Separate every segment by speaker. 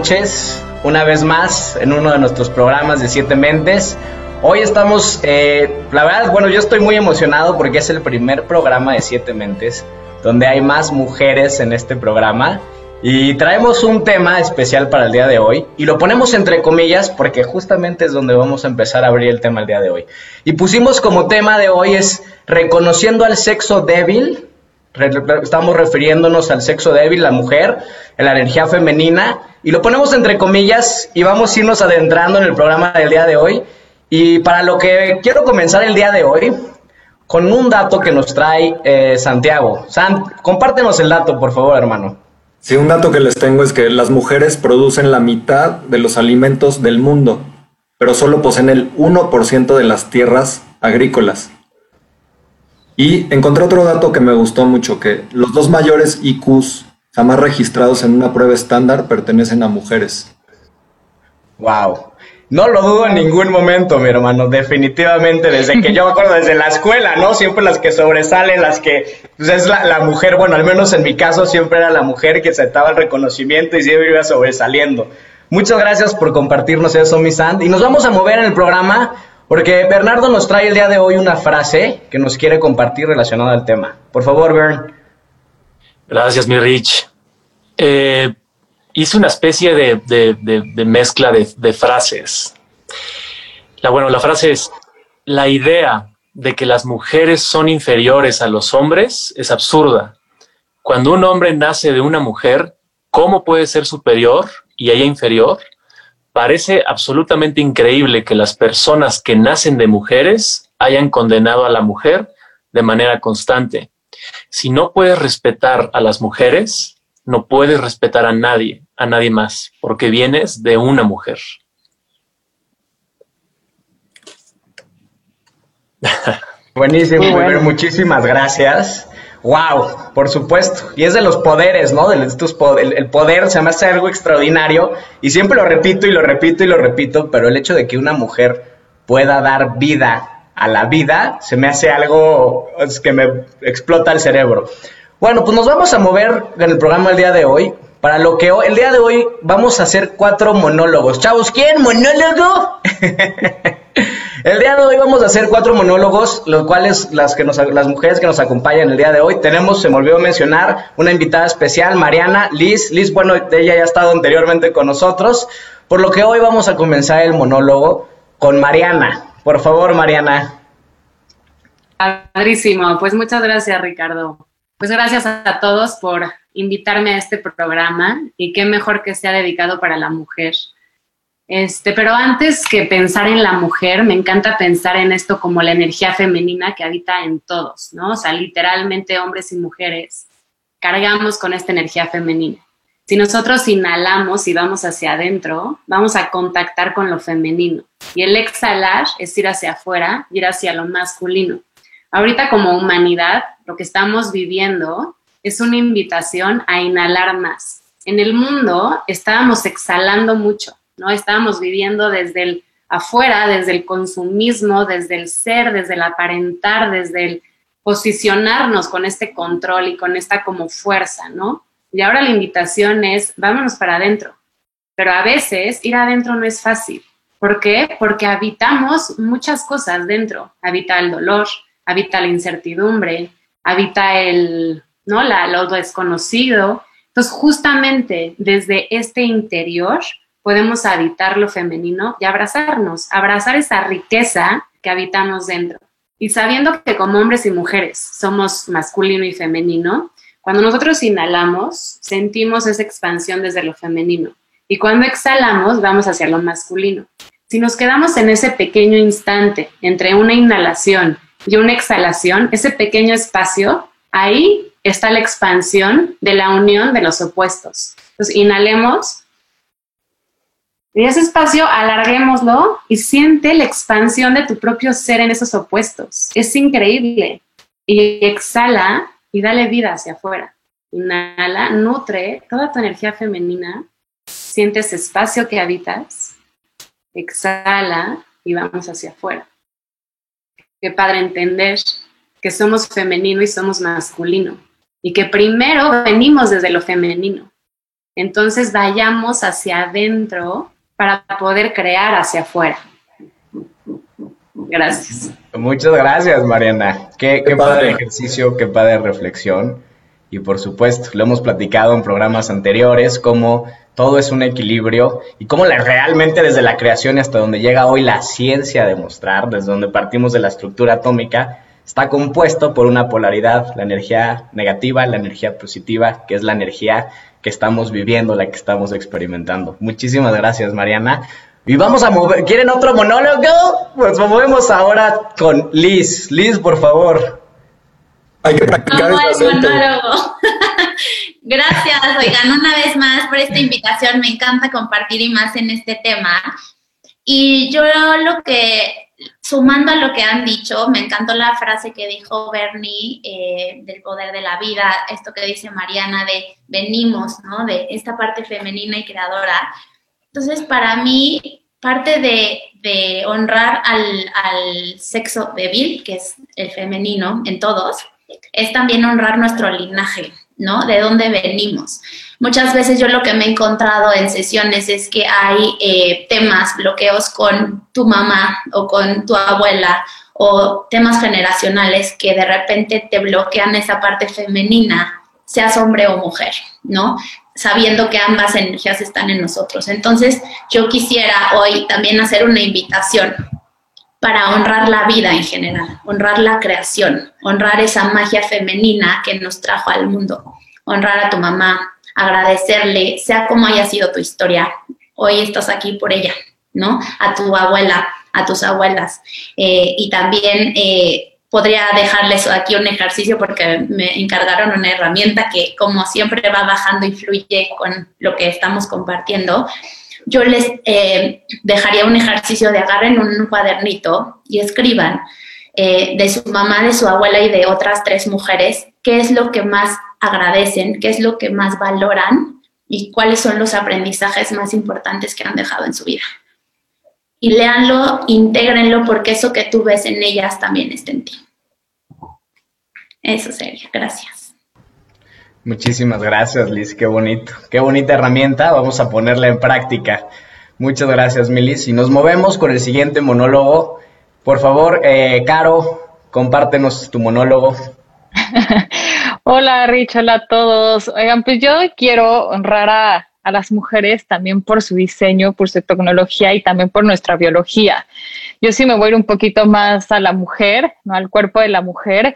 Speaker 1: noches, una vez más en uno de nuestros programas de Siete Mentes. Hoy estamos, eh, la verdad, bueno, yo estoy muy emocionado porque es el primer programa de Siete Mentes donde hay más mujeres en este programa. Y traemos un tema especial para el día de hoy y lo ponemos entre comillas porque justamente es donde vamos a empezar a abrir el tema el día de hoy. Y pusimos como tema de hoy es reconociendo al sexo débil, estamos refiriéndonos al sexo débil, la mujer, la energía femenina y lo ponemos entre comillas y vamos a irnos adentrando en el programa del día de hoy. Y para lo que quiero comenzar el día de hoy con un dato que nos trae eh, Santiago. Sant, compártenos el dato, por favor, hermano.
Speaker 2: Sí, un dato que les tengo es que las mujeres producen la mitad de los alimentos del mundo, pero solo poseen el 1% de las tierras agrícolas. Y encontré otro dato que me gustó mucho, que los dos mayores IQs jamás registrados en una prueba estándar pertenecen a mujeres.
Speaker 1: Wow. No lo dudo en ningún momento, mi hermano, definitivamente, desde que yo me acuerdo, desde la escuela, ¿no? Siempre las que sobresalen, las que, pues es la, mujer, bueno, al menos en mi caso siempre era la mujer que aceptaba el reconocimiento y siempre iba sobresaliendo. Muchas gracias por compartirnos eso, mi Sand. Y nos vamos a mover en el programa porque Bernardo nos trae el día de hoy una frase que nos quiere compartir relacionada al tema. Por favor, Bern.
Speaker 3: Gracias, mi Rich. Eh, hice una especie de, mezcla de, frases. La, bueno, la frase es, la idea de que las mujeres son inferiores a los hombres es absurda. Cuando un hombre nace de una mujer, ¿cómo puede ser superior y ella inferior? Parece absolutamente increíble que las personas que nacen de mujeres hayan condenado a la mujer de manera constante. Si no puedes respetar a las mujeres, no puedes respetar a nadie, a nadie más, porque vienes de una mujer.
Speaker 1: Buenísimo, muchísimas gracias. Wow, por supuesto. Y es de los poderes, ¿no? el, el, poder se me hace algo extraordinario y siempre lo repito y lo repito y lo repito, pero el hecho de que una mujer pueda dar vida a la vida se me hace algo que me explota el cerebro. Bueno, pues nos vamos a mover en el programa el día de hoy. Para lo que hoy, el día de hoy vamos a hacer cuatro monólogos. Chavos, ¿quién? ¿Monólogo? el día de hoy vamos a hacer cuatro monólogos, los cuales las, que nos, las mujeres que nos acompañan el día de hoy tenemos, se me olvidó mencionar, una invitada especial, Mariana, Liz. Liz, bueno, ella ya ha estado anteriormente con nosotros. Por lo que hoy vamos a comenzar el monólogo con Mariana. Por favor, Mariana.
Speaker 4: Padrísimo. Pues muchas gracias, Ricardo. Pues gracias a todos por invitarme a este programa y qué mejor que sea dedicado para la mujer. Este, pero antes que pensar en la mujer, me encanta pensar en esto como la energía femenina que habita en todos, ¿no? O sea, literalmente hombres y mujeres cargamos con esta energía femenina. Si nosotros inhalamos y vamos hacia adentro, vamos a contactar con lo femenino. Y el exhalar es ir hacia afuera, ir hacia lo masculino. Ahorita como humanidad, lo que estamos viviendo es una invitación a inhalar más. En el mundo estábamos exhalando mucho, ¿no? Estábamos viviendo desde el afuera, desde el consumismo, desde el ser, desde el aparentar, desde el posicionarnos con este control y con esta como fuerza, ¿no? Y ahora la invitación es, vámonos para adentro. Pero a veces ir adentro no es fácil. ¿Por qué? Porque habitamos muchas cosas dentro. Habita el dolor, habita la incertidumbre, habita el, ¿no? La, lo desconocido. Entonces, justamente desde este interior podemos habitar lo femenino y abrazarnos, abrazar esa riqueza que habitamos dentro. Y sabiendo que como hombres y mujeres somos masculino y femenino, cuando nosotros inhalamos, sentimos esa expansión desde lo femenino. Y cuando exhalamos, vamos hacia lo masculino. Si nos quedamos en ese pequeño instante entre una inhalación y una exhalación, ese pequeño espacio, ahí está la expansión de la unión de los opuestos. Entonces, inhalemos y ese espacio alarguémoslo y siente la expansión de tu propio ser en esos opuestos. Es increíble. Y exhala y dale vida hacia afuera. Inhala, nutre toda tu energía femenina, siente ese espacio que habitas, exhala y vamos hacia afuera. Qué padre entender que somos femenino y somos masculino y que primero venimos desde lo femenino. Entonces vayamos hacia adentro para poder crear hacia afuera. Gracias.
Speaker 1: Muchas gracias, Mariana. Qué, qué, padre ejercicio, qué padre reflexión. Y por supuesto, lo hemos platicado en programas anteriores, cómo todo es un equilibrio y cómo la, realmente desde la creación hasta donde llega hoy la ciencia a demostrar, desde donde partimos de la estructura atómica, está compuesto por una polaridad, la energía negativa, la energía positiva, que es la energía que estamos viviendo, la que estamos experimentando. Muchísimas gracias, Mariana. Y vamos a mover, ¿quieren otro monólogo? Pues movemos ahora con Liz. Liz, por favor.
Speaker 2: Hay que practicar
Speaker 5: el monólogo. Gracias, oigan, una vez más por esta invitación. Me encanta compartir y más en este tema. Y yo lo que, sumando a lo que han dicho, me encantó la frase que dijo Bernie eh, del poder de la vida, esto que dice Mariana de venimos, ¿no? De esta parte femenina y creadora. Entonces, para mí, parte de, honrar al, al sexo débil, que es el femenino en todos, es también honrar nuestro linaje, ¿no? De dónde venimos. Muchas veces yo lo que me he encontrado en sesiones es que hay eh, temas, bloqueos con tu mamá o con tu abuela o temas generacionales que de repente te bloquean esa parte femenina, seas hombre o mujer, ¿no? Sabiendo que ambas energías están en nosotros. Entonces, yo quisiera hoy también hacer una invitación para honrar la vida en general, honrar la creación, honrar esa magia femenina que nos trajo al mundo, honrar a tu mamá, agradecerle, sea como haya sido tu historia, hoy estás aquí por ella, ¿no? A tu abuela, a tus abuelas. Eh, y también eh, podría dejarles aquí un ejercicio porque me encargaron una herramienta que como siempre va bajando y fluye con lo que estamos compartiendo yo les eh, dejaría un ejercicio de agarren un cuadernito y escriban eh, de su mamá, de su abuela y de otras tres mujeres qué es lo que más agradecen, qué es lo que más valoran y cuáles son los aprendizajes más importantes que han dejado en su vida. Y léanlo, intégrenlo porque eso que tú ves en ellas también está en ti. Eso sería. Gracias.
Speaker 1: Muchísimas gracias, Liz. Qué bonito. Qué bonita herramienta. Vamos a ponerla en práctica. Muchas gracias, Milis. Y nos movemos con el siguiente monólogo. Por favor, eh, Caro, compártenos tu monólogo.
Speaker 6: hola, Rich. Hola a todos. Oigan, pues yo quiero honrar a, a las mujeres también por su diseño, por su tecnología y también por nuestra biología. Yo sí me voy un poquito más a la mujer, ¿no? al cuerpo de la mujer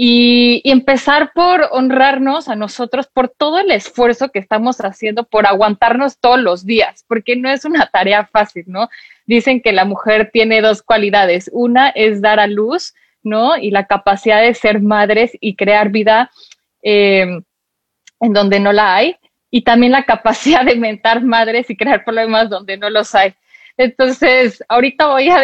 Speaker 6: y, empezar por honrarnos a nosotros por todo el esfuerzo que estamos haciendo por aguantarnos todos los días, porque no es una tarea fácil, ¿no? Dicen que la mujer tiene dos cualidades. Una es dar a luz, ¿no? Y la capacidad de ser madres y crear vida em, en donde no la hay. Y también la capacidad de mentar madres y crear problemas donde no los hay. Entonces, ahorita voy a,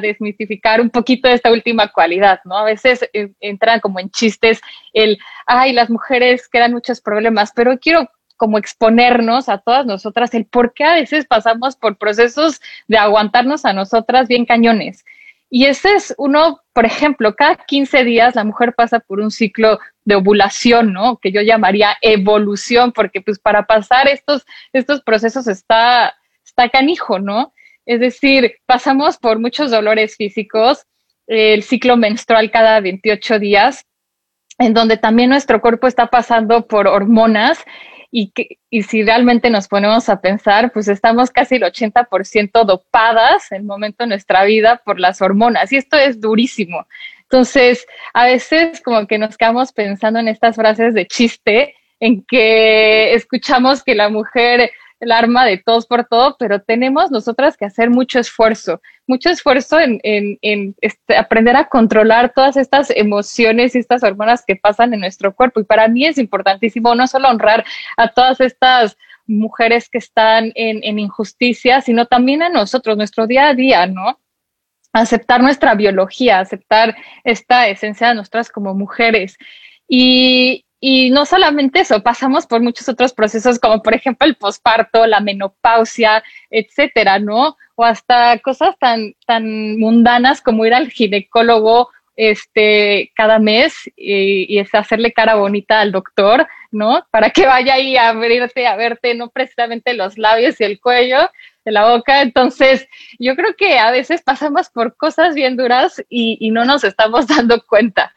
Speaker 6: desmitificar un poquito esta última cualidad, ¿no? A veces eh, entran como en chistes el, ay, las mujeres quedan muchos problemas, pero quiero como exponernos a todas nosotras el por qué a veces pasamos por procesos de aguantarnos a nosotras bien cañones. Y ese es uno, por ejemplo, cada 15 días la mujer pasa por un ciclo de ovulación, ¿no? Que yo llamaría evolución, porque pues para pasar estos, estos procesos está está canijo, ¿no? Es decir, pasamos por muchos dolores físicos, el ciclo menstrual cada 28 días, en donde también nuestro cuerpo está pasando por hormonas y, que, y si realmente nos ponemos a pensar, pues estamos casi el 80% dopadas en el momento de nuestra vida por las hormonas y esto es durísimo. Entonces, a veces como que nos quedamos pensando en estas frases de chiste, en que escuchamos que la mujer el arma de todos por todo, pero tenemos nosotras que hacer mucho esfuerzo, mucho esfuerzo en, este, aprender a controlar todas estas emociones y estas hormonas que pasan en nuestro cuerpo. Y para mí es importantísimo no solo honrar a todas estas mujeres que están en, en injusticia, sino también a nosotros, nuestro día a día, ¿no? Aceptar nuestra biología, aceptar esta esencia de nosotras como mujeres. Y, y no solamente eso, pasamos por muchos otros procesos, como por ejemplo el posparto, la menopausia, etcétera, ¿no? O hasta cosas tan, tan mundanas como ir al ginecólogo este, cada mes y, y, hacerle cara bonita al doctor, ¿no? Para que vaya ahí a abrirte, a verte, no precisamente los labios y el cuello de la boca. Entonces, yo creo que a veces pasamos por cosas bien duras y, y no nos estamos dando cuenta.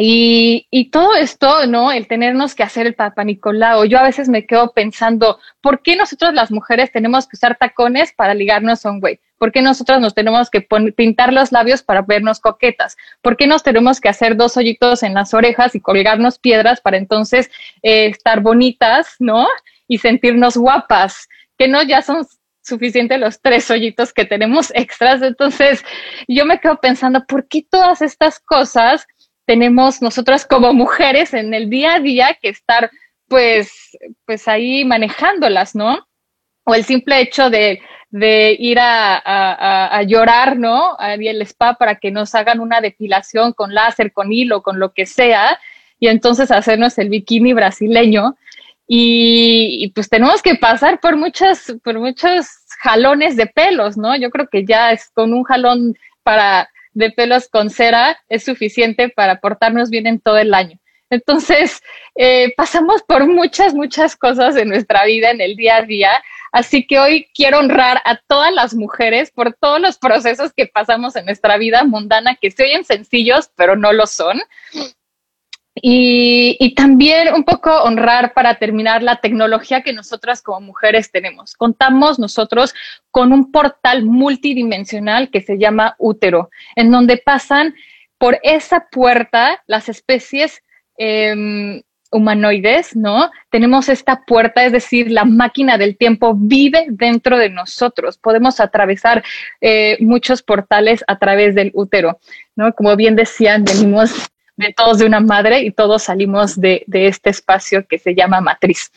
Speaker 6: Y, todo esto, ¿no? El tenernos que hacer el Papa Nicolau. Yo a veces me quedo pensando, ¿por qué nosotros las mujeres tenemos que usar tacones para ligarnos a un güey? ¿Por qué nosotros nos tenemos que pintar los labios para vernos coquetas? ¿Por qué nos tenemos que hacer dos hoyitos en las orejas y colgarnos piedras para entonces eh, estar bonitas, ¿no? Y sentirnos guapas, que no ya son suficientes los tres hoyitos que tenemos extras. Entonces, yo me quedo pensando, ¿por qué todas estas cosas tenemos nosotras como mujeres en el día a día que estar pues, pues ahí manejándolas, ¿no? O el simple hecho de, de ir a, a, llorar, ¿no? A el spa para que nos hagan una depilación con láser, con hilo, con lo que sea, y entonces hacernos el bikini brasileño. Y, y, pues tenemos que pasar por muchas, por muchos jalones de pelos, ¿no? Yo creo que ya es con un jalón para de pelos con cera es suficiente para portarnos bien en todo el año. Entonces, eh, pasamos por muchas, muchas cosas en nuestra vida, en el día a día. Así que hoy quiero honrar a todas las mujeres por todos los procesos que pasamos en nuestra vida mundana, que se oyen sencillos, pero no lo son. Y, también un poco honrar para terminar la tecnología que nosotras como mujeres tenemos. Contamos nosotros con un portal multidimensional que se llama útero, en donde pasan por esa puerta las especies eh, humanoides, ¿no? Tenemos esta puerta, es decir, la máquina del tiempo vive dentro de nosotros. Podemos atravesar eh, muchos portales a través del útero, ¿no? Como bien decían, venimos de todos de una madre y todos salimos de, este espacio que se llama matriz.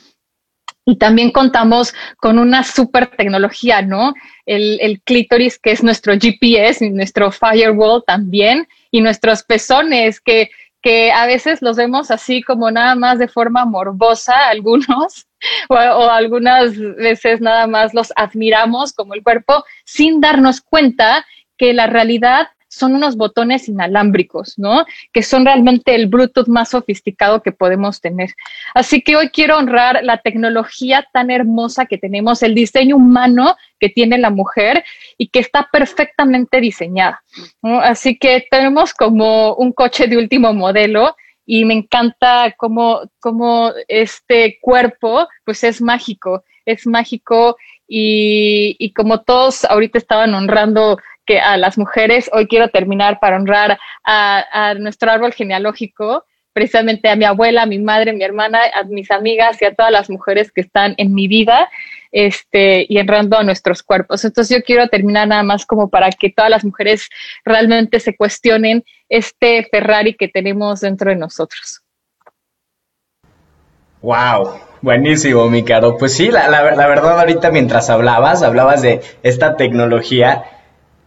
Speaker 6: Y también contamos con una super tecnología, ¿no? El, clítoris, que es nuestro GPS, nuestro firewall también, y nuestros pezones, que, que a veces los vemos así como nada más de forma morbosa, algunos, o, o algunas veces nada más los admiramos como el cuerpo, sin darnos cuenta que la realidad son unos botones inalámbricos, ¿no? Que son realmente el Bluetooth más sofisticado que podemos tener. Así que hoy quiero honrar la tecnología tan hermosa que tenemos, el diseño humano que tiene la mujer y que está perfectamente diseñada. Así que tenemos como un coche de último modelo y me encanta cómo, cómo este cuerpo pues es mágico, es mágico y, y como todos ahorita estaban honrando a las mujeres. Hoy quiero terminar para honrar a, nuestro árbol genealógico, precisamente a mi abuela, a mi madre, a mi hermana, a mis amigas y a todas las mujeres que están en mi vida este, y honrando a nuestros cuerpos. Entonces yo quiero terminar nada más como para que todas las mujeres realmente se cuestionen este Ferrari que tenemos dentro de nosotros.
Speaker 1: Wow, buenísimo, mi caro. Pues sí, la, la verdad ahorita mientras hablabas, hablabas de esta tecnología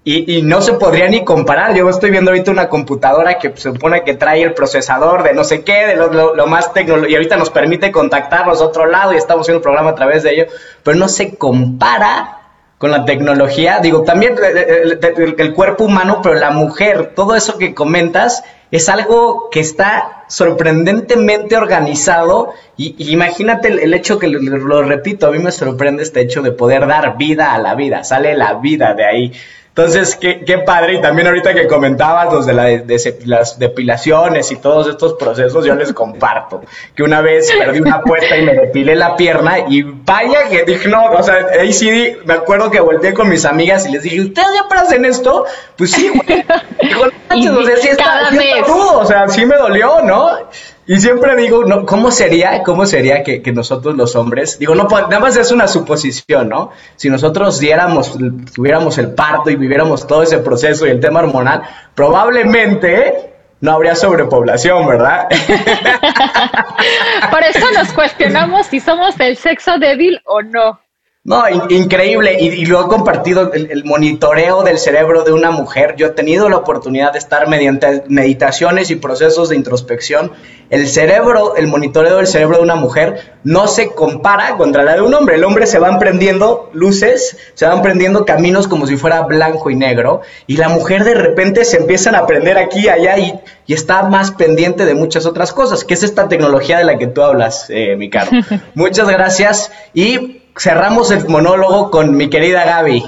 Speaker 1: y, y, no se podría ni comparar. Yo estoy viendo ahorita una computadora que se supone que trae el procesador de no sé qué, de lo, más tecnológico, y ahorita nos permite contactarnos a otro lado y estamos haciendo un programa a través de ello, pero no se compara con la tecnología. Digo, también el, el, el cuerpo humano, pero la mujer, todo eso que comentas es algo que está sorprendentemente organizado y, imagínate el, el, hecho que lo, lo repito, a mí me sorprende este hecho de poder dar vida a la vida, sale la vida de ahí. Entonces, qué, qué, padre. Y también ahorita que comentabas los de, la de, de, las depilaciones y todos estos procesos, yo les comparto. Que una vez perdí una apuesta y me depilé la pierna y vaya que dije, no, o sea, ahí sí me acuerdo que volteé con mis amigas y les dije, ¿ustedes ya hacen esto? Pues sí, güey. Dijo, no, o sea, sí está, sí está rudo, o sea, sí me dolió, ¿no? Y siempre digo, no, ¿cómo sería, cómo sería que, que, nosotros los hombres, digo, no, nada más es una suposición, ¿no? Si nosotros diéramos, tuviéramos el parto y viviéramos todo ese proceso y el tema hormonal, probablemente no habría sobrepoblación, ¿verdad?
Speaker 6: Por eso nos cuestionamos si somos el sexo débil o no.
Speaker 1: No, increíble. Y, lo he compartido el, monitoreo del cerebro de una mujer. Yo he tenido la oportunidad de estar mediante meditaciones y procesos de introspección. El cerebro, el monitoreo del cerebro de una mujer no se compara contra la de un hombre. El hombre se van prendiendo luces, se van prendiendo caminos como si fuera blanco y negro. Y la mujer de repente se empiezan a prender aquí y allá y, está más pendiente de muchas otras cosas, que es esta tecnología de la que tú hablas, eh, mi caro. Muchas gracias. Y cerramos el monólogo con mi querida Gaby.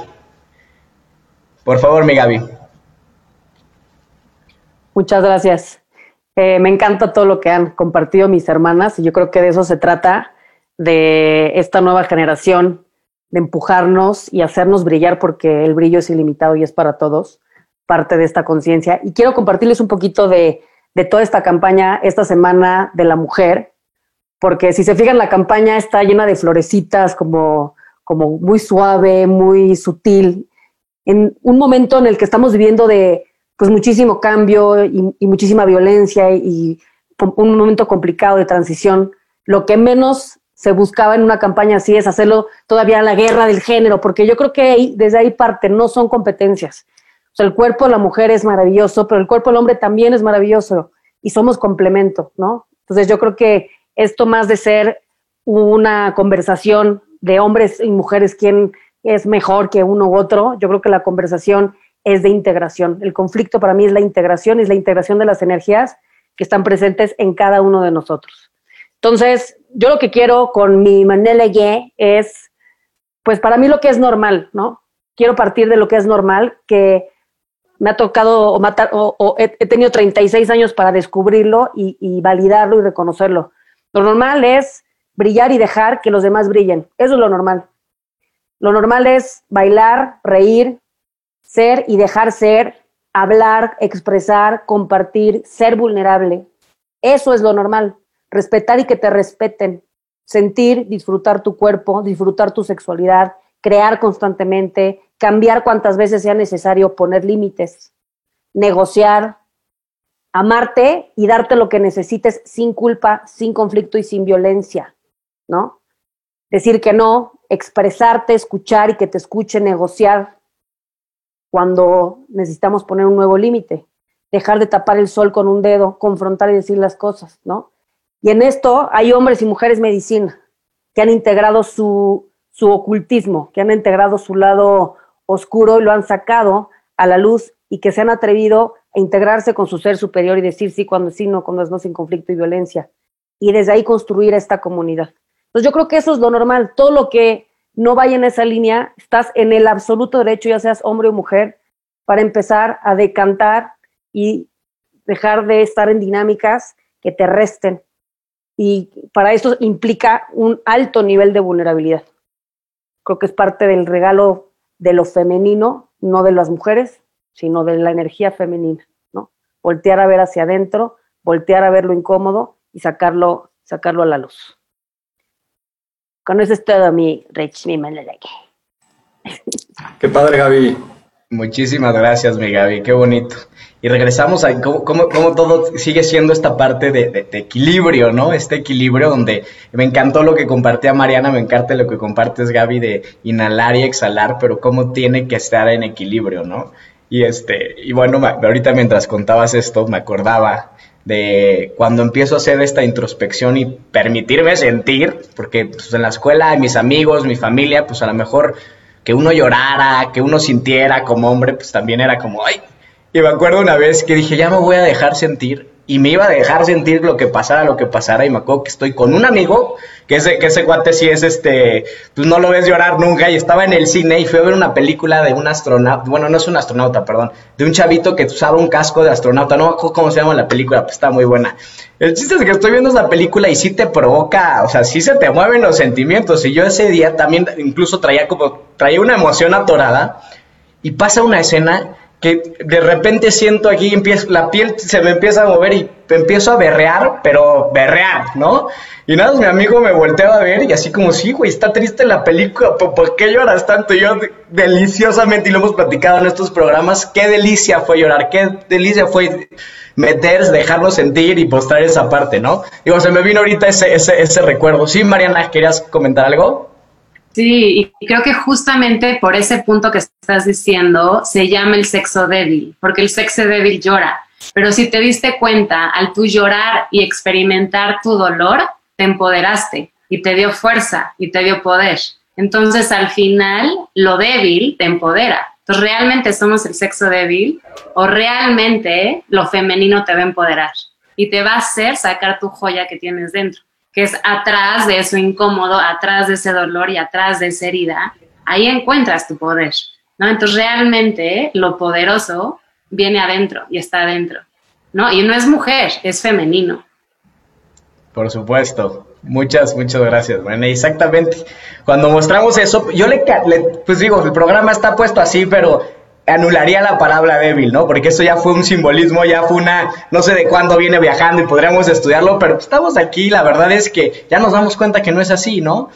Speaker 1: Por favor, mi Gaby.
Speaker 7: Muchas gracias. Eh, me encanta todo lo que han compartido mis hermanas y yo creo que de eso se trata, de esta nueva generación, de empujarnos y hacernos brillar porque el brillo es ilimitado y es para todos, parte de esta conciencia. Y quiero compartirles un poquito de, de toda esta campaña esta semana de la mujer, porque si se fijan la campaña está llena de florecitas, como, como muy suave, muy sutil, en un momento en el que estamos viviendo de pues muchísimo cambio y, muchísima violencia y, un momento complicado de transición, lo que menos se buscaba en una campaña así es hacerlo todavía la guerra del género, porque yo creo que desde ahí parte, no son competencias. O sea, el cuerpo de la mujer es maravilloso, pero el cuerpo del hombre también es maravilloso y somos complemento, ¿no? Entonces yo creo que esto más de ser una conversación de hombres y mujeres, quién es mejor que uno u otro, yo creo que la conversación es de integración. El conflicto para mí es la integración, es la integración de las energías que están presentes en cada uno de nosotros. Entonces, yo lo que quiero con mi manera es, pues para mí lo que es normal, ¿no? Quiero partir de lo que es normal, que me ha tocado o, matar, o, he, tenido 36 años para descubrirlo y, y validarlo y reconocerlo. Lo normal es brillar y dejar que los demás brillen. Eso es lo normal. Lo normal es bailar, reír, ser y dejar ser, hablar, expresar, compartir, ser vulnerable. Eso es lo normal. Respetar y que te respeten. Sentir, disfrutar tu cuerpo, disfrutar tu sexualidad, crear constantemente, cambiar cuantas veces sea necesario, poner límites, negociar, amarte y darte lo que necesites sin culpa, sin conflicto y sin violencia, ¿no? Decir que no, expresarte, escuchar y que te escuche, negociar cuando necesitamos poner un nuevo límite, dejar de tapar el sol con un dedo, confrontar y decir las cosas, ¿no? Y en esto hay hombres y mujeres medicina que han integrado su, su ocultismo, que han integrado su lado oscuro y lo han sacado a la luz y que se han atrevido integrarse con su ser superior y decir sí cuando sí, no cuando es no, sin conflicto y violencia. Y desde ahí construir esta comunidad. Entonces yo creo que eso es lo normal. Todo lo que no vaya en esa línea, estás en el absoluto derecho, ya seas hombre o mujer, para empezar a decantar y dejar de estar en dinámicas que te resten. Y para eso implica un alto nivel de vulnerabilidad. Creo que es parte del regalo de lo femenino, no de las mujeres, sino de la energía femenina, ¿no? Voltear a ver hacia adentro, voltear a ver lo incómodo y sacarlo, sacarlo a la luz. Con eso es todo mi Rich, mi
Speaker 2: Qué padre, Gaby.
Speaker 1: Muchísimas gracias, mi Gaby, qué bonito. Y regresamos a cómo, cómo, todo sigue siendo esta parte de, de, equilibrio, ¿no? Este equilibrio donde me encantó lo que compartía Mariana, me encanta lo que compartes, Gaby, de inhalar y exhalar, pero cómo tiene que estar en equilibrio, ¿no? Y este, y bueno, ahorita mientras contabas esto, me acordaba de cuando empiezo a hacer esta introspección y permitirme sentir, porque pues, en la escuela, mis amigos, mi familia, pues a lo mejor que uno llorara, que uno sintiera como hombre, pues también era como, ay. Y me acuerdo una vez que dije, ya me voy a dejar sentir y me iba a dejar sentir lo que pasara, lo que pasara, y me acuerdo que estoy con un amigo, que ese, que ese guate sí es este, pues no lo ves llorar nunca, y estaba en el cine y fui a ver una película de un astronauta, bueno, no es un astronauta, perdón, de un chavito que usaba un casco de astronauta, no me cómo se llama la película, pues está muy buena. El chiste es que estoy viendo esa película y sí te provoca, o sea, sí se te mueven los sentimientos, y yo ese día también incluso traía como, traía una emoción atorada, y pasa una escena que de repente siento aquí, empiezo, la piel se me empieza a mover y empiezo a berrear, pero berrear, ¿no? Y nada, mi amigo me volteaba a ver y así como, sí, güey, está triste la película, ¿por, qué lloras tanto? Y yo deliciosamente, y lo hemos platicado en estos programas, qué delicia fue llorar, qué delicia fue meter, dejarlo sentir y postrar esa parte, ¿no? Digo, se me vino ahorita ese, ese, ese recuerdo. Sí, Mariana, ¿querías comentar algo?
Speaker 4: Sí, y creo que justamente por ese punto que estás diciendo se llama el sexo débil, porque el sexo débil llora. Pero si te diste cuenta, al tú llorar y experimentar tu dolor, te empoderaste y te dio fuerza y te dio poder. Entonces, al final, lo débil te empodera. Entonces, ¿realmente somos el sexo débil o realmente lo femenino te va a empoderar? Y te va a hacer sacar tu joya que tienes dentro, que es atrás de eso incómodo, atrás de ese dolor y atrás de esa herida. Ahí encuentras tu poder, ¿no? Entonces, realmente lo poderoso viene adentro y está adentro, ¿no? Y no es mujer, es femenino.
Speaker 1: Por supuesto. Muchas, muchas gracias, bueno, exactamente. Cuando mostramos eso, yo le, pues digo, el programa está puesto así, pero anularía la palabra débil, ¿no? Porque eso ya fue un simbolismo, ya fue una, no sé de cuándo viene viajando y podríamos estudiarlo, pero estamos aquí, la verdad es que ya nos damos cuenta que no es así, ¿no?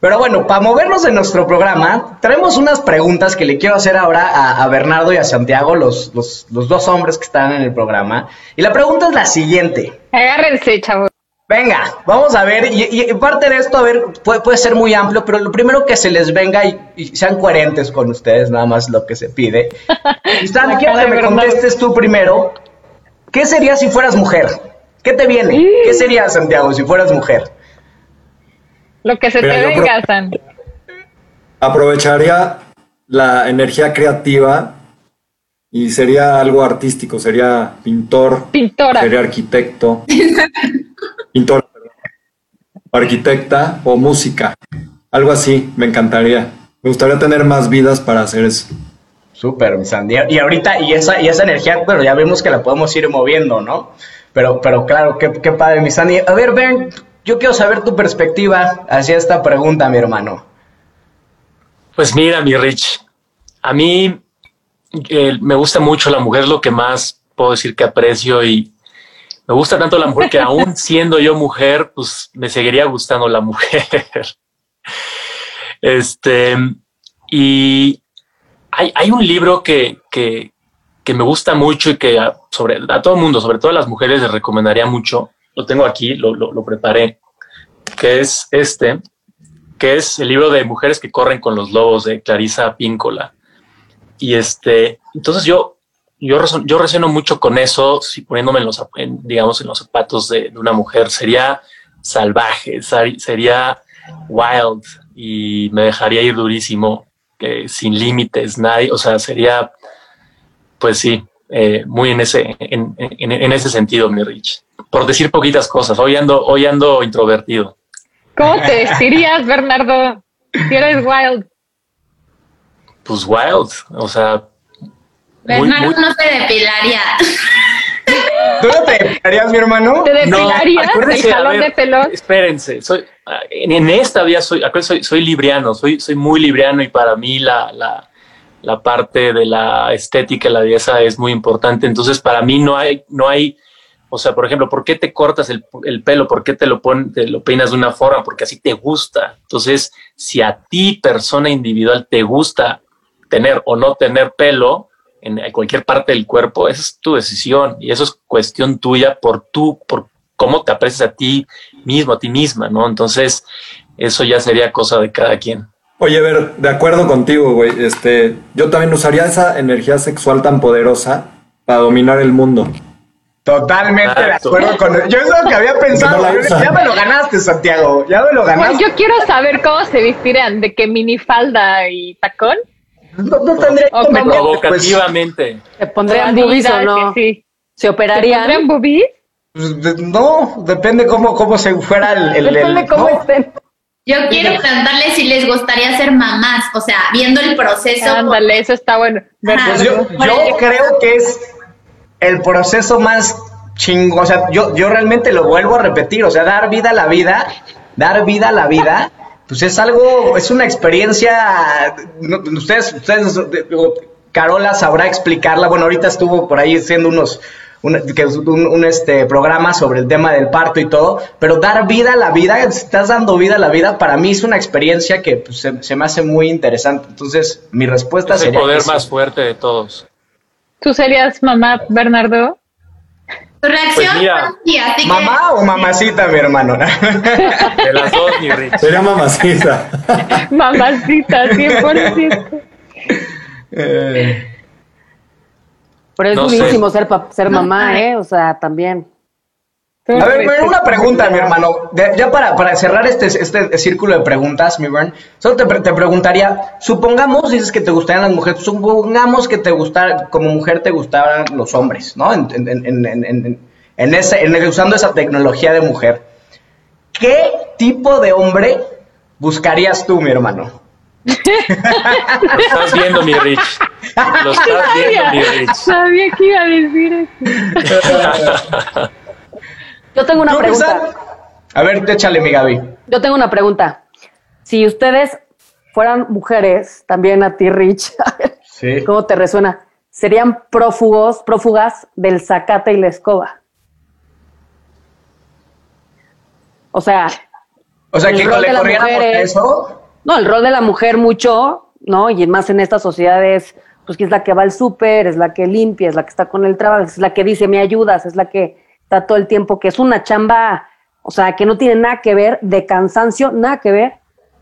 Speaker 1: Pero bueno, para movernos en nuestro programa, tenemos unas preguntas que le quiero hacer ahora a, Bernardo y a Santiago, los, los, los, dos hombres que están en el programa. Y la pregunta es la siguiente.
Speaker 6: Agárrense, chavos.
Speaker 1: Venga, vamos a ver, y, parte de esto, a ver, puede, puede, ser muy amplio, pero lo primero que se les venga y, sean coherentes con ustedes, nada más lo que se pide. Santi, quiero que me contestes tú primero, ¿qué sería si fueras mujer? ¿Qué te viene? ¿Qué sería, Santiago, si fueras mujer?
Speaker 6: Lo que se te venga, San.
Speaker 2: Aprovecharía la energía creativa y sería algo artístico, sería pintor,
Speaker 6: Pintora.
Speaker 2: sería arquitecto, pintor, arquitecta o música, algo así, me encantaría. Me gustaría tener más vidas para hacer eso.
Speaker 1: Súper, mi Sandy. Y ahorita, y esa, y esa energía, bueno, ya vemos que la podemos ir moviendo, ¿no? Pero, pero claro, qué, qué padre, mi Sandy. A ver, ven, yo quiero saber tu perspectiva hacia esta pregunta, mi hermano.
Speaker 3: Pues mira, mi Rich, a mí eh, me gusta mucho la mujer, es lo que más puedo decir que aprecio y me gusta tanto la mujer que aún siendo yo mujer, pues me seguiría gustando la mujer. este, y hay, hay un libro que, que, que, me gusta mucho y que a, sobre, a todo el mundo, sobre todo a las mujeres, les recomendaría mucho, lo tengo aquí, lo, lo, preparé, que es este, que es el libro de Mujeres que corren con los lobos de Clarisa Píncola. Y este, entonces yo, yo, yo mucho con eso, si poniéndome en los, digamos, en los zapatos de, una mujer, sería salvaje, sería wild y me dejaría ir durísimo, sin límites, nadie, o sea, sería, pues sí, eh, muy en ese, en, en, ese sentido, mi Rich. Por decir poquitas cosas, hoy ando, hoy ando introvertido.
Speaker 6: ¿Cómo te vestirías, Bernardo? Si eres wild.
Speaker 3: Pues wild, o sea.
Speaker 5: Bernardo no se depilaría.
Speaker 1: ¿Tú no te depilarías, mi hermano?
Speaker 6: ¿Te depilarías no, el salón de pelo?
Speaker 3: Espérense, soy, en, esta vida soy, soy, soy libriano, soy, soy muy libriano y para mí la, la la parte de la estética y la belleza es muy importante. Entonces, para mí no hay, no hay, o sea, por ejemplo, ¿por qué te cortas el, pelo? ¿Por qué te lo, pon, te lo peinas de una forma? Porque así te gusta. Entonces, si a ti, persona individual, te gusta tener o no tener pelo en cualquier parte del cuerpo, esa es tu decisión y eso es cuestión tuya por tú, por cómo te aprecias a ti mismo, a ti misma, ¿no? Entonces, eso ya sería cosa de cada quien.
Speaker 2: Oye, a ver, de acuerdo contigo, güey. Este, yo también usaría esa energía sexual tan poderosa para dominar el mundo.
Speaker 1: Totalmente de acuerdo con Yo es lo que había pensado. ya me lo ganaste, Santiago. Ya me lo ganaste.
Speaker 6: yo quiero saber cómo se vestirán, de qué minifalda y tacón.
Speaker 1: No, no tendría
Speaker 3: o provocativamente.
Speaker 7: se pondrían boobies o no. Sí. ¿Se operarían?
Speaker 6: ¿Se pondrían boobies?
Speaker 1: Pues, no, depende cómo, cómo se fuera el... el
Speaker 6: depende cómo estén.
Speaker 5: Yo quiero preguntarle si les gustaría ser mamás, o sea, viendo el proceso.
Speaker 6: Ándale, eso está bueno.
Speaker 1: Pues yo, creo que es el proceso más chingo, o sea, yo, yo realmente lo vuelvo a repetir, o sea, dar vida a la vida, dar vida a la vida, pues es algo, es una experiencia, ustedes, ustedes, Carola sabrá explicarla, bueno, ahorita estuvo por ahí haciendo unos, un, que un, este, programa sobre el tema del parto y todo, pero dar vida a la vida, estás dando vida a la vida, para mí es una experiencia que pues, se, me hace muy interesante. Entonces, mi respuesta
Speaker 3: es
Speaker 1: sería...
Speaker 3: el poder más fuerte de todos.
Speaker 6: ¿Tú serías mamá, Bernardo?
Speaker 5: Tu reacción
Speaker 3: Pues mira,
Speaker 5: fue sí, así que-
Speaker 1: ¿Mamá o mamacita, mi hermano?
Speaker 3: De las dos, mi Rich.
Speaker 2: Sería mamacita.
Speaker 6: Mamacita, 100%.
Speaker 1: Eh,
Speaker 7: Pero es
Speaker 3: No sé.
Speaker 7: durísimo ser, ser mamá. ¿eh? O sea, también.
Speaker 1: A ver, una pregunta, mi hermano. De- ya para, para cerrar este, este círculo de preguntas, mi Bern, solo te, te preguntaría, supongamos, dices que te gustarían las mujeres, supongamos que te gustara, como mujer te gustaran los hombres, ¿no? En, en, en, en, en- en- en ese, en- usando esa tecnología de mujer. ¿Qué tipo de hombre buscarías tú, mi hermano?
Speaker 3: Lo estás viendo, mi Rich. Lo estás viendo, mi Rich.
Speaker 6: Sabía que iba a decir eso.
Speaker 7: Yo tengo una
Speaker 1: ¿Tú,
Speaker 7: pregunta.
Speaker 1: A ver, échale, mi Gaby.
Speaker 7: Yo tengo una pregunta. Si ustedes fueran mujeres, también a ti, Rich,
Speaker 1: Sí.
Speaker 7: ¿cómo te resuena? ¿Serían prófugos, prófugas del zacate y la escoba? O sea,
Speaker 1: O sea, que le a
Speaker 7: es-
Speaker 1: eso.
Speaker 7: no, el rol de la mujer mucho, ¿no? Y más en estas sociedades, pues que es la que va al súper, es la que limpia, es la que está con el trabajo, es la que dice, me ayudas, es la que está todo el tiempo, que es una chamba, o sea, que no tiene nada que ver de cansancio, nada que ver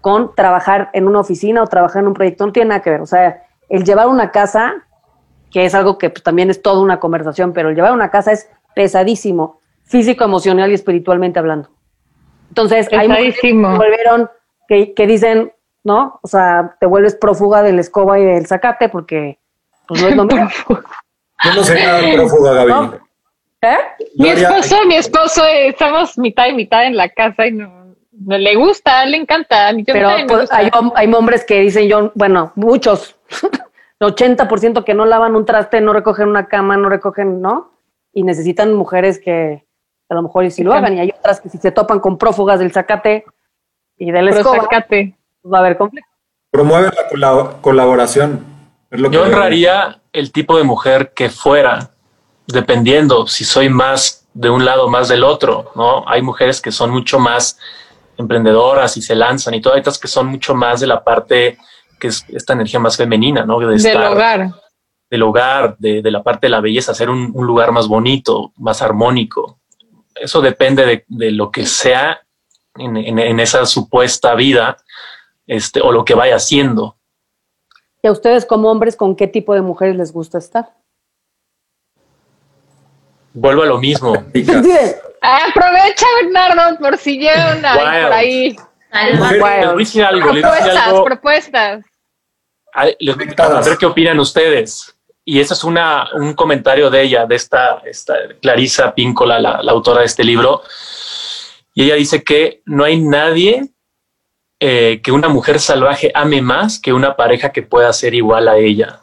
Speaker 7: con trabajar en una oficina o trabajar en un proyecto, no tiene nada que ver. O sea, el llevar una casa, que es algo que pues, también es toda una conversación, pero el llevar una casa es pesadísimo, físico, emocional y espiritualmente hablando. Entonces, hay mujeres que volvieron, que, que dicen, ¿no? O sea, te vuelves prófuga del escoba y del zacate porque pues no es lo mismo.
Speaker 2: Yo no sería prófuga, Gaby.
Speaker 7: ¿No? ¿Eh?
Speaker 6: Mi esposo, mi esposo, eh, estamos mitad y mitad en la casa y no, no le gusta, le encanta. Yo
Speaker 7: Pero pues,
Speaker 6: gusta.
Speaker 7: hay, hom- hay hombres que dicen, yo, bueno, muchos, 80% que no lavan un traste, no recogen una cama, no recogen, ¿no? Y necesitan mujeres que a lo mejor y si lo hagan. Y hay otras que si se topan con prófugas del zacate y del escoba, pues va a haber conflicto.
Speaker 2: Promueve la cola- colaboración. Es lo que
Speaker 3: Yo honraría el tipo de mujer que fuera, dependiendo si soy más de un lado, más del otro, ¿no? Hay mujeres que son mucho más emprendedoras y se lanzan y todas otras que son mucho más de la parte que es esta energía más femenina, ¿no? De
Speaker 6: Del
Speaker 3: estar-
Speaker 6: hogar.
Speaker 3: del hogar, de, de la parte de la belleza, hacer un, un lugar más bonito, más armónico. Eso depende de, de lo que sea en, en- en esa supuesta vida este, o lo que vaya haciendo.
Speaker 7: Y a ustedes como hombres, ¿con qué tipo de mujeres les gusta estar?
Speaker 3: Vuelvo a lo mismo.
Speaker 6: Aprovecha, Bernardo, por si llega una por ahí.
Speaker 3: Les voy a decir algo, les voy a decir
Speaker 6: Propuestas,
Speaker 3: algo.
Speaker 6: propuestas.
Speaker 3: Ay, les- a ver qué opinan ustedes. Y ese es una, un comentario de ella, de esta, esta Clarisa Píncola, la, la autora de este libro. Y ella dice que no hay nadie eh, que una mujer salvaje ame más que una pareja que pueda ser igual a ella.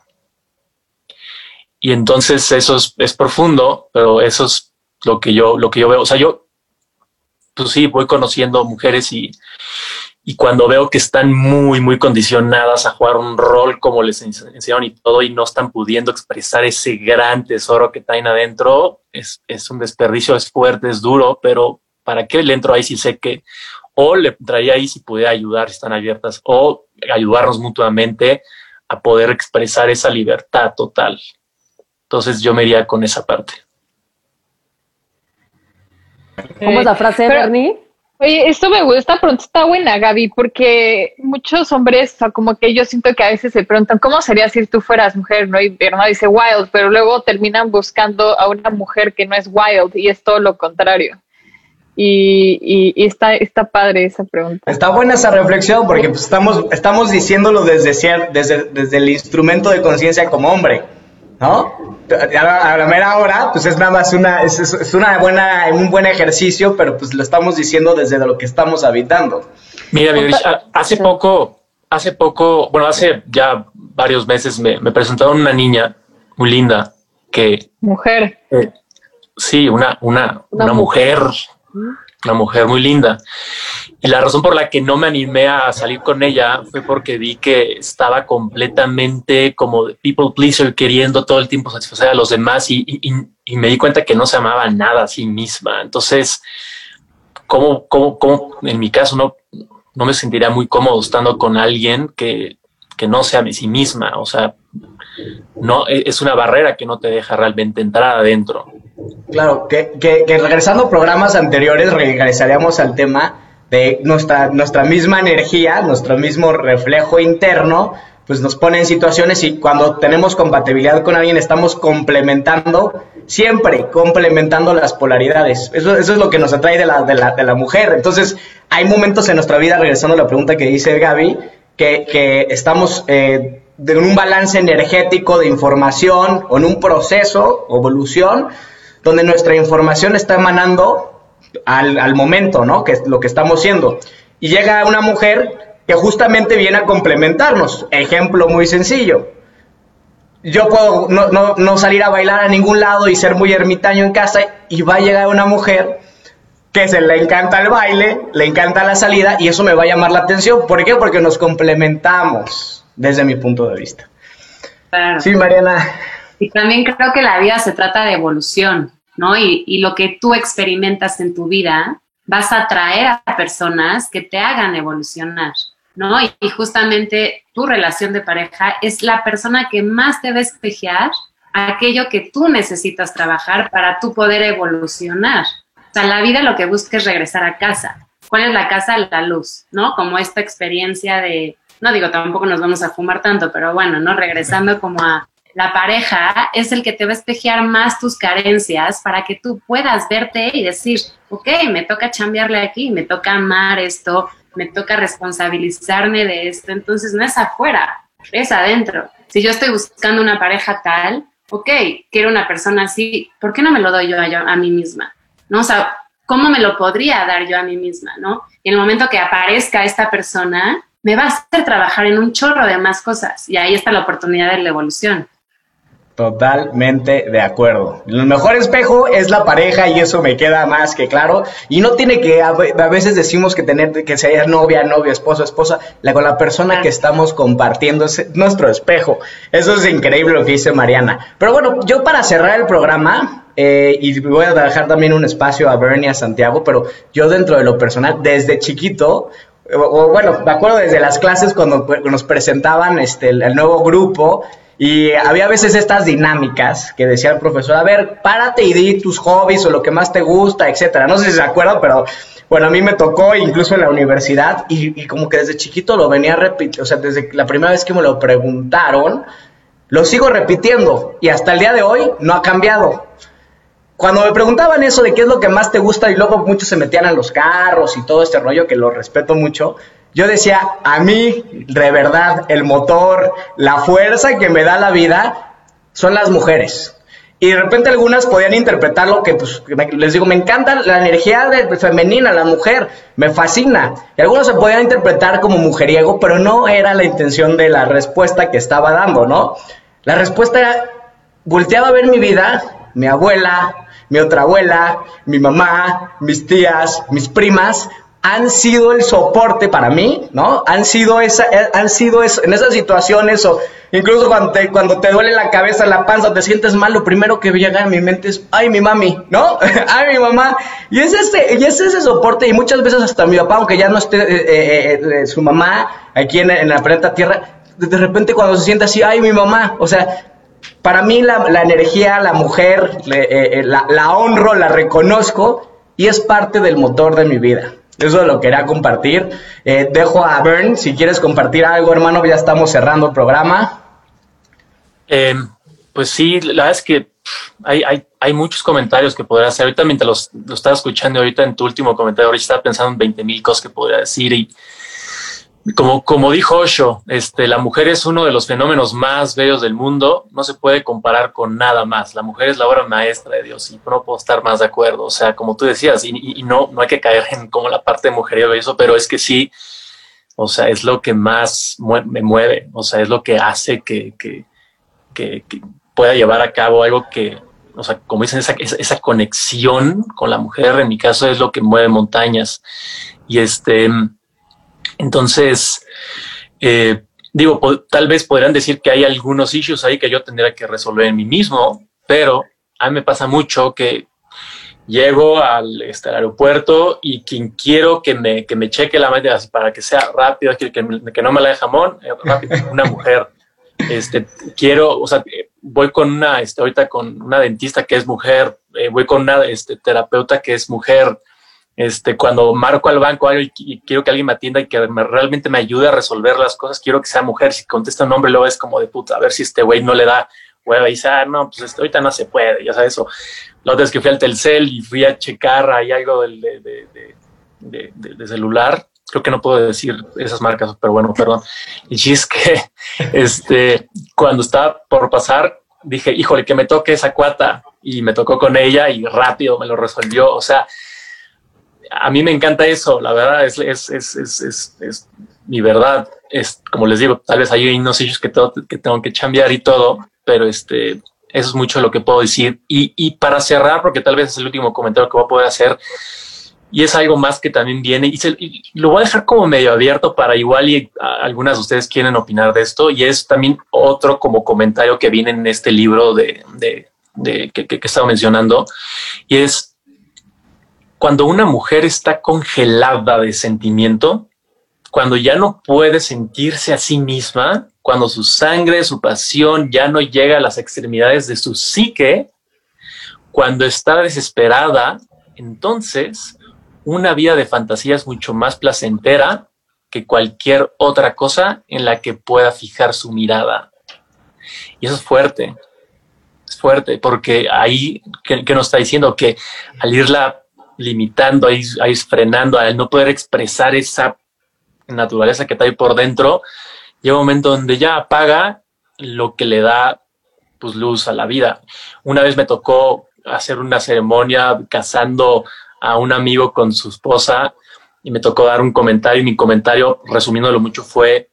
Speaker 3: Y entonces eso es, profundo, pero eso es lo que yo, lo que yo veo. O sea, yo, pues sí, voy conociendo mujeres y, y cuando veo que están muy, muy condicionadas a jugar un rol como les ens- enseñaron y todo y no están pudiendo expresar ese gran tesoro que traen adentro, es, es un desperdicio, es fuerte, es duro, pero ¿para qué le entro ahí si sé que o le entraría ahí si pudiera ayudar, si están abiertas, o ayudarnos mutuamente a poder expresar esa libertad total? Entonces yo me iría con esa parte.
Speaker 7: ¿Cómo es la frase,
Speaker 6: Pero-
Speaker 7: Bernie?
Speaker 6: Oye, esto me gusta, pronto está buena, Gaby, porque muchos hombres, o sea, como que yo siento que a veces se preguntan, ¿cómo sería si tú fueras mujer? ¿no? Y Bernardo dice wild, pero luego terminan buscando a una mujer que no es wild y es todo lo contrario. Y, y, y está, está padre esa pregunta.
Speaker 1: Está buena esa reflexión porque pues, estamos, estamos diciéndolo desde, desde, desde el instrumento de conciencia como hombre, ¿no? A la, a la mera hora, pues es nada más una, es, es- una buena, un buen ejercicio, pero pues lo estamos diciendo desde lo que estamos habitando.
Speaker 3: Mira, hace poco, hace poco, bueno, hace ya varios meses me, me presentaron una niña muy linda que
Speaker 6: Mujer.
Speaker 3: Eh, sí, una, una,
Speaker 7: Una
Speaker 3: una, mujer, una mujer muy linda. Y la razón por la que no me animé a salir con ella fue porque vi que estaba completamente como de people pleaser, queriendo todo el tiempo satisfacer a los demás y, me di cuenta que no se amaba nada a sí misma. Entonces, ¿cómo, cómo, cómo en mi caso no, no me sentiría muy cómodo estando con alguien que, que no se ame a sí misma? O sea, no, e- es una barrera que no te deja realmente entrar adentro.
Speaker 1: Claro, que, que, regresando a programas anteriores, regresaríamos al tema de nuestra, nuestra misma energía, nuestro mismo reflejo interno, pues nos pone en situaciones y cuando tenemos compatibilidad con alguien estamos complementando, siempre complementando las polaridades. Eso, eso es lo que nos atrae de la, de, la, de la mujer. Entonces, hay momentos en nuestra vida, regresando a la pregunta que dice Gaby, que, que estamos eh, en un balance energético de información o en un proceso, evolución, donde nuestra información está emanando al, al momento, ¿no? Que es lo que estamos siendo. Y llega una mujer que justamente viene a complementarnos. Ejemplo muy sencillo. Yo puedo no, no, no, salir a bailar a ningún lado y ser muy ermitaño en casa y va a llegar una mujer que se le encanta el baile, le encanta la salida y eso me va a llamar la atención. ¿Por qué? Porque nos complementamos desde mi punto de vista. Sí, Mariana.
Speaker 4: Y también creo que la vida se trata de evolución, ¿no? Y, y lo que tú experimentas en tu vida, vas a atraer a personas que te hagan evolucionar. ¿no? Y, justamente tu relación de pareja es la persona que más te va a espejear aquello que tú necesitas trabajar para tú poder evolucionar. O sea, la vida lo que busca es regresar a casa. ¿Cuál es la casa? La luz, ¿no? Como esta experiencia de, no digo, tampoco nos vamos a fumar tanto, pero bueno, ¿no? Regresando como a la pareja, es el que te va a espejear más tus carencias para que tú puedas verte y decir, ok, me toca chambearle aquí, me toca amar esto, me toca responsabilizarme de esto, entonces no es afuera, es adentro. Si yo estoy buscando una pareja tal, ok, quiero una persona así, ¿por qué no me lo doy yo a, mí misma? ¿No? ¿cómo me lo podría dar yo a mí misma? ¿No? Y en el momento que aparezca esta persona, me va a hacer trabajar en un chorro de más cosas y ahí está la oportunidad de la evolución.
Speaker 1: Totalmente de acuerdo. El mejor espejo es la pareja y eso me queda más que claro. Y no tiene que, a veces decimos que tener que ser novia, novio, esposo, esposa, la, con la persona que estamos compartiendo es nuestro espejo. Eso es increíble lo que dice Mariana. Pero bueno, yo para cerrar el programa, eh, y voy a dejar también un espacio a Bernie, a Santiago, pero yo dentro de lo personal, desde chiquito, o, bueno, me acuerdo desde las clases cuando nos presentaban este, el nuevo grupo, y había a veces estas dinámicas que decía el profesor, a ver, párate y di tus hobbies o lo que más te gusta, etcétera. No sé si se acuerdan, pero bueno, a mí me tocó incluso en la universidad y, como que desde chiquito lo venía repitiendo, o sea, desde la primera vez que me lo preguntaron, lo sigo repitiendo y hasta el día de hoy no ha cambiado. Cuando me preguntaban eso de qué es lo que más te gusta y luego muchos se metían a los carros y todo este rollo que lo respeto mucho, yo decía, a mí, de verdad, el motor, la fuerza que me da la vida son las mujeres. Y de repente algunas podían interpretar lo que, pues, les digo, me encanta la energía de, femenina, la mujer, me fascina. Y algunos se podían interpretar como mujeriego, pero no era la intención de la respuesta que estaba dando, ¿no? La respuesta era, volteaba a ver mi vida, mi abuela, mi otra abuela, mi mamá, mis tías, mis primas, han sido el soporte para mí, ¿no? Han sido esa, eh, han sido eso, en esas situaciones o incluso cuando te, cuando te duele la cabeza, la panza, te sientes mal, lo primero que llega a mi mente es, ay, mi mami, ¿no? ay, mi mamá. Y es ese, y es ese soporte y muchas veces hasta mi papá, aunque ya no esté eh, eh, su mamá aquí en, en la planeta Tierra, de repente cuando se siente así, ay, mi mamá, o sea, para mí la, energía, la mujer, la, la honro, la reconozco y es parte del motor de mi vida. Eso lo quería compartir. Eh, dejo a Bern, si quieres compartir algo, hermano, ya estamos cerrando el programa.
Speaker 3: Em, pues sí, la verdad es que hay, hay, hay, muchos comentarios que podría hacer. Ahorita mientras los, lo estaba escuchando, ahorita en tu último comentario, ahorita estaba pensando en 20 mil cosas que podría decir y como, como dijo Osho, este, la mujer es uno de los fenómenos más bellos del mundo, no se puede comparar con nada más. La mujer es la obra maestra de Dios y no puedo estar más de acuerdo. O sea, como tú decías, y, no, no hay que caer en como la parte de mujer y eso, pero es que sí, o sea, es lo que más me mueve, o sea, es lo que hace que, que, que, pueda llevar a cabo algo que, o sea, como dicen, esa, esa conexión con la mujer, en mi caso, es lo que mueve montañas. Y este, entonces, eh, digo, tal vez podrían decir que hay algunos issues ahí que yo tendría que resolver en mí mismo, pero a mí me pasa mucho que llego al, este, aeropuerto y quien quiero que me, que me cheque la mente para que sea rápido, que, no me la dé jamón, eh, rápido, una mujer. Este, quiero, o sea, voy con una, este, con una dentista que es mujer, eh, voy con una este, terapeuta que es mujer, este, cuando marco al banco y quiero que alguien me atienda y que realmente me ayude a resolver las cosas, quiero que sea mujer. Si contesta un hombre, luego es como de puta, a ver si este güey no le da hueva y ah, no, pues este, ahorita no se puede, ya sabes eso. La otra vez que fui al Telcel y fui a checar ahí algo del, de, de, de, celular, creo que no puedo decir esas marcas, pero bueno, perdón. Y es que este, cuando estaba por pasar, dije, híjole, que me toque esa cuata y me tocó con ella y rápido me lo resolvió. O sea, a mí me encanta eso, la verdad, es, es, es, es mi verdad. Es como les digo, tal vez hay unos hechos que, tengo, que tengo que cambiar y todo, pero este, eso es mucho lo que puedo decir. Y, y, para cerrar, porque tal vez es el último comentario que voy a poder hacer, y es algo más que también viene, y, lo voy a dejar como medio abierto para igual y algunas de ustedes quieren opinar de esto, y es también otro como comentario que viene en este libro de, de que, que, que estaba mencionando, y es cuando una mujer está congelada de sentimiento, cuando ya no puede sentirse a sí misma, cuando su sangre, su pasión ya no llega a las extremidades de su psique, cuando está desesperada, entonces una vida de fantasía es mucho más placentera que cualquier otra cosa en la que pueda fijar su mirada. Y eso es fuerte, es fuerte, porque ahí, ¿qué, nos está diciendo? Que al irla limitando, ahí, ahí frenando, al no poder expresar esa naturaleza que está ahí por dentro, llega un momento donde ya apaga lo que le da pues, luz a la vida. Una vez me tocó hacer una ceremonia casando a un amigo con su esposa y me tocó dar un comentario y mi comentario, resumiéndolo mucho, fue,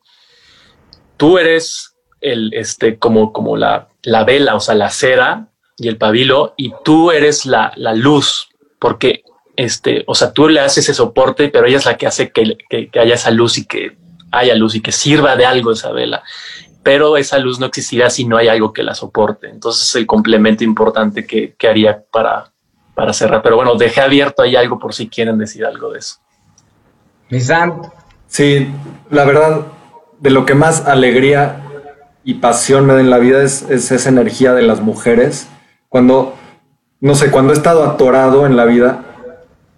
Speaker 3: tú eres el, este, como, como la, la vela, o sea, la cera y el pabilo, y tú eres la, la luz, porque este, o sea, tú le haces ese soporte, pero ella es la que hace que, haya esa luz y que haya luz y que sirva de algo esa vela. Pero esa luz no existirá si no hay algo que la soporte. Entonces es el complemento importante que, haría para, para cerrar. Pero bueno, dejé abierto ahí algo por si quieren decir algo de eso.
Speaker 2: Misam. Sí, la verdad, de lo que más alegría y pasión me da en la vida es, es esa energía de las mujeres. Cuando, no sé, cuando he estado atorado en la vida,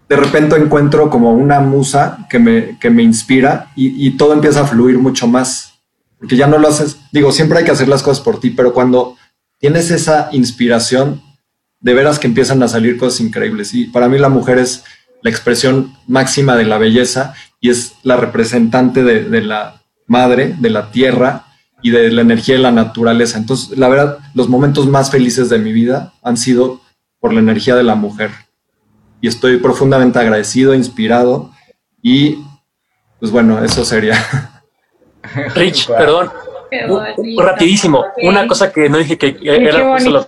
Speaker 2: de repente encuentro como una musa que me, que me inspira y, todo empieza a fluir mucho más. Porque ya no lo haces, digo, siempre hay que hacer las cosas por ti, pero cuando tienes esa inspiración, de veras que empiezan a salir cosas increíbles. Y para mí la mujer es la expresión máxima de la belleza y es la representante de, de la madre, de la tierra y de la energía de la naturaleza. Entonces, la verdad, los momentos más felices de mi vida han sido por la energía de la mujer y estoy profundamente agradecido, inspirado y pues bueno, eso sería.
Speaker 3: Rich, perdón, rapidísimo, una cosa que no dije que era los,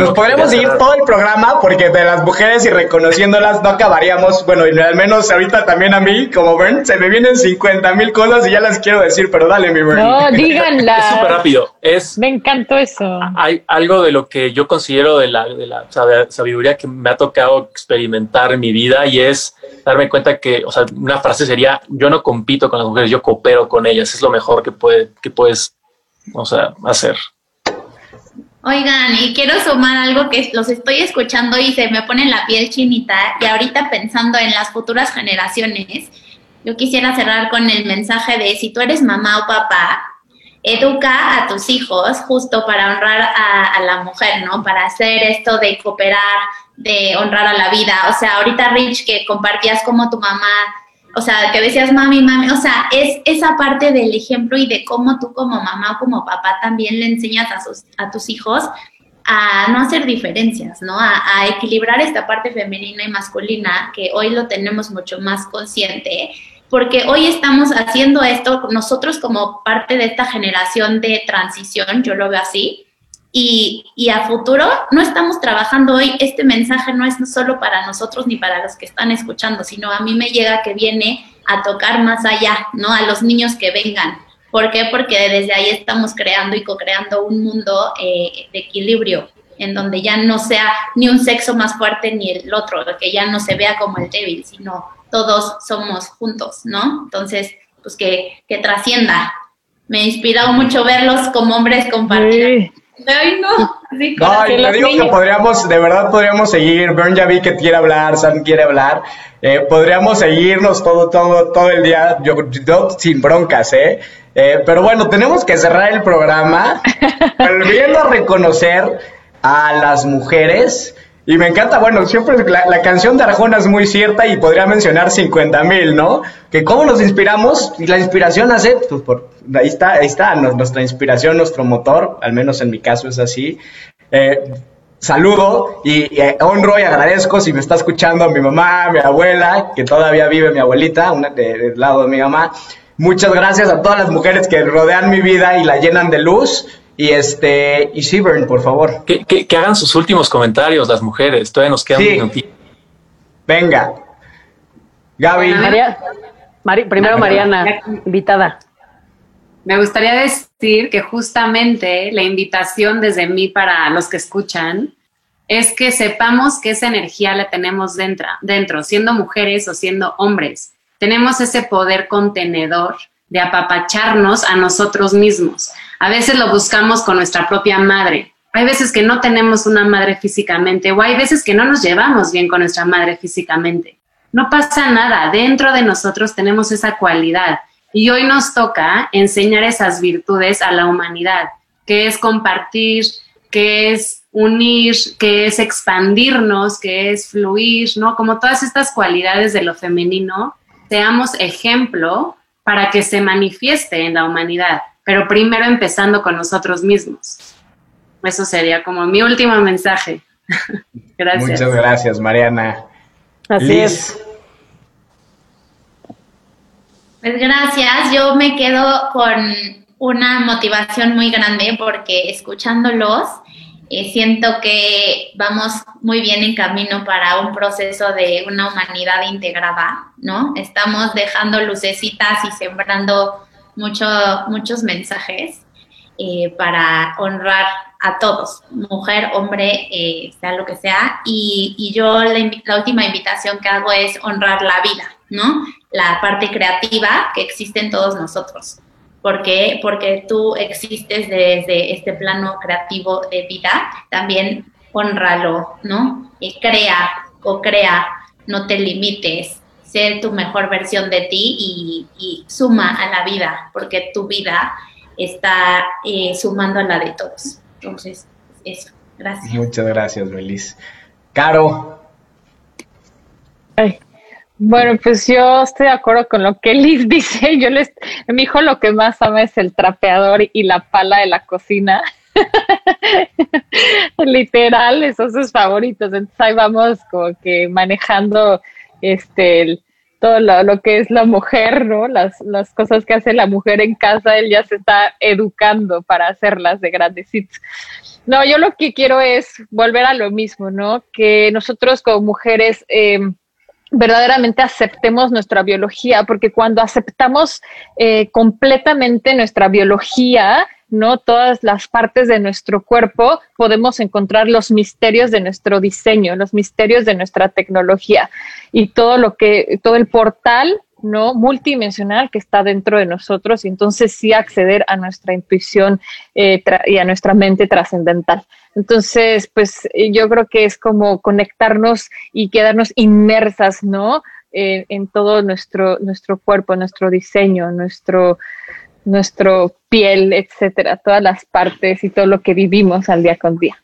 Speaker 1: nos podremos seguir todo el programa porque de las mujeres y reconociéndolas no acabaríamos. Bueno, y al menos ahorita también a mí, como Bern, se me vienen 50 mil cosas y ya las quiero decir, pero dale, mi Bern.
Speaker 6: No, díganla.
Speaker 3: Es súper rápido. Es,
Speaker 6: me encantó eso.
Speaker 3: Hay algo de lo que yo considero de la, de la sabiduría que me ha tocado experimentar en mi vida y es darme cuenta que, o sea, una frase sería, yo no compito con las mujeres, yo coopero con ellas. Es lo mejor que, puede, que puedes, o sea, hacer.
Speaker 5: Oigan, y quiero sumar algo que los estoy escuchando y se me pone la piel chinita y ahorita pensando en las futuras generaciones, yo quisiera cerrar con el mensaje de si tú eres mamá o papá, educa a tus hijos justo para honrar a, la mujer, ¿no? Para hacer esto de cooperar, de honrar a la vida. O sea, ahorita Rich, que compartías como tu mamá o sea, que decías mami, mami, o sea, es esa parte del ejemplo y de cómo tú como mamá o como papá también le enseñas a, a tus hijos a no hacer diferencias, ¿no? A, equilibrar esta parte femenina y masculina que hoy lo tenemos mucho más consciente, porque hoy estamos haciendo esto nosotros como parte de esta generación de transición, yo lo veo así, y, a futuro no estamos trabajando hoy, este mensaje no es solo para nosotros ni para los que están escuchando, sino a mí me llega que viene a tocar más allá, ¿no? A los niños que vengan. ¿Por qué? Porque desde ahí estamos creando y co-creando un mundo eh, de equilibrio, en donde ya no sea ni un sexo más fuerte ni el otro, que ya no se vea como el débil, sino todos somos juntos, ¿no? Entonces, pues que, trascienda. Me ha inspirado mucho verlos como hombres compartir. Ay, no. Sí,
Speaker 1: No, te digo que podríamos, de verdad podríamos seguir. Bern ya vi que quiere hablar, Sam quiere hablar. Eh, podríamos seguirnos todo, todo, todo el día, yo, yo sin broncas, ¿eh? Eh, Pero bueno, tenemos que cerrar el programa volviendo a reconocer a las mujeres. Y me encanta, bueno, siempre la, canción de Arjona es muy cierta y podría mencionar 50 mil, ¿no? Que cómo nos inspiramos y la inspiración hace, pues por, ahí está, ahí está, nuestra inspiración, nuestro motor, al menos en mi caso es así. Eh, saludo y, eh, honro y agradezco si me está escuchando mi mamá, mi abuela, que todavía vive mi abuelita, una de- del lado de mi mamá. Muchas gracias a todas las mujeres que rodean mi vida y la llenan de luz. Y este, y Sibern, por favor.
Speaker 3: Que, que- que hagan sus últimos comentarios las mujeres. Todavía nos quedan
Speaker 1: Sí.
Speaker 3: un minutito.
Speaker 1: Venga. Gaby.
Speaker 7: María, Mari- primero Mariana, invitada.
Speaker 4: Me gustaría decir que justamente la invitación desde mí para los que escuchan es que sepamos que esa energía la tenemos dentro, dentro, siendo mujeres o siendo hombres. Tenemos ese poder contenedor de apapacharnos a nosotros mismos. A veces lo buscamos con nuestra propia madre. Hay veces que no tenemos una madre físicamente o hay veces que no nos llevamos bien con nuestra madre físicamente. No pasa nada, dentro de nosotros tenemos esa cualidad y hoy nos toca enseñar esas virtudes a la humanidad, que es compartir, que es unir, que es expandirnos, que es fluir, ¿no? Como todas estas cualidades de lo femenino, seamos ejemplo para que se manifieste en la humanidad, pero primero empezando con nosotros mismos. Eso sería como mi último mensaje. Gracias.
Speaker 1: Muchas gracias, Mariana.
Speaker 7: Así
Speaker 1: Liz.
Speaker 7: es.
Speaker 5: Pues gracias, yo me quedo con una motivación muy grande porque escuchándolos eh, siento que vamos muy bien en camino para un proceso de una humanidad integrada, ¿no? Estamos dejando lucecitas y sembrando mucho, muchos mensajes eh, para honrar a todos, mujer, hombre, eh, sea lo que sea. Y, y yo la, última invitación que hago es honrar la vida, ¿no? La parte creativa que existe en todos nosotros. ¿Por qué? Porque tú existes desde este plano creativo de vida, también honralo, ¿no? Y crea o crea, no te limites, sé tu mejor versión de ti y, y suma a la vida, porque tu vida está eh, sumando a la de todos. Entonces, eso, gracias.
Speaker 1: Muchas gracias, Melis. Caro.
Speaker 6: Ay, Bueno, pues yo estoy de acuerdo con lo que Liz dice. Yo les, mi hijo lo que más ama es el trapeador y la pala de la cocina. Literal, esos son sus favoritos. Entonces ahí vamos como que manejando este el- todo lo, lo que es la mujer, ¿no? Las, las cosas que hace la mujer en casa, él ya se está educando para hacerlas de grandecitos. No, yo lo que quiero es volver a lo mismo, ¿no? Que nosotros como mujeres eh, verdaderamente aceptemos nuestra biología, porque cuando aceptamos eh, completamente nuestra biología, ¿no? Todas las partes de nuestro cuerpo, podemos encontrar los misterios de nuestro diseño, los misterios de nuestra tecnología y todo lo que, todo el portal ¿no? multidimensional que está dentro de nosotros y entonces sí acceder a nuestra intuición eh, y a nuestra mente trascendental. Entonces, pues eh, yo creo que es como conectarnos y quedarnos inmersas, ¿no? Eh, en todo nuestro, nuestro cuerpo, nuestro diseño, nuestro, nuestro piel, etcétera, todas las partes y todo lo que vivimos al día con día.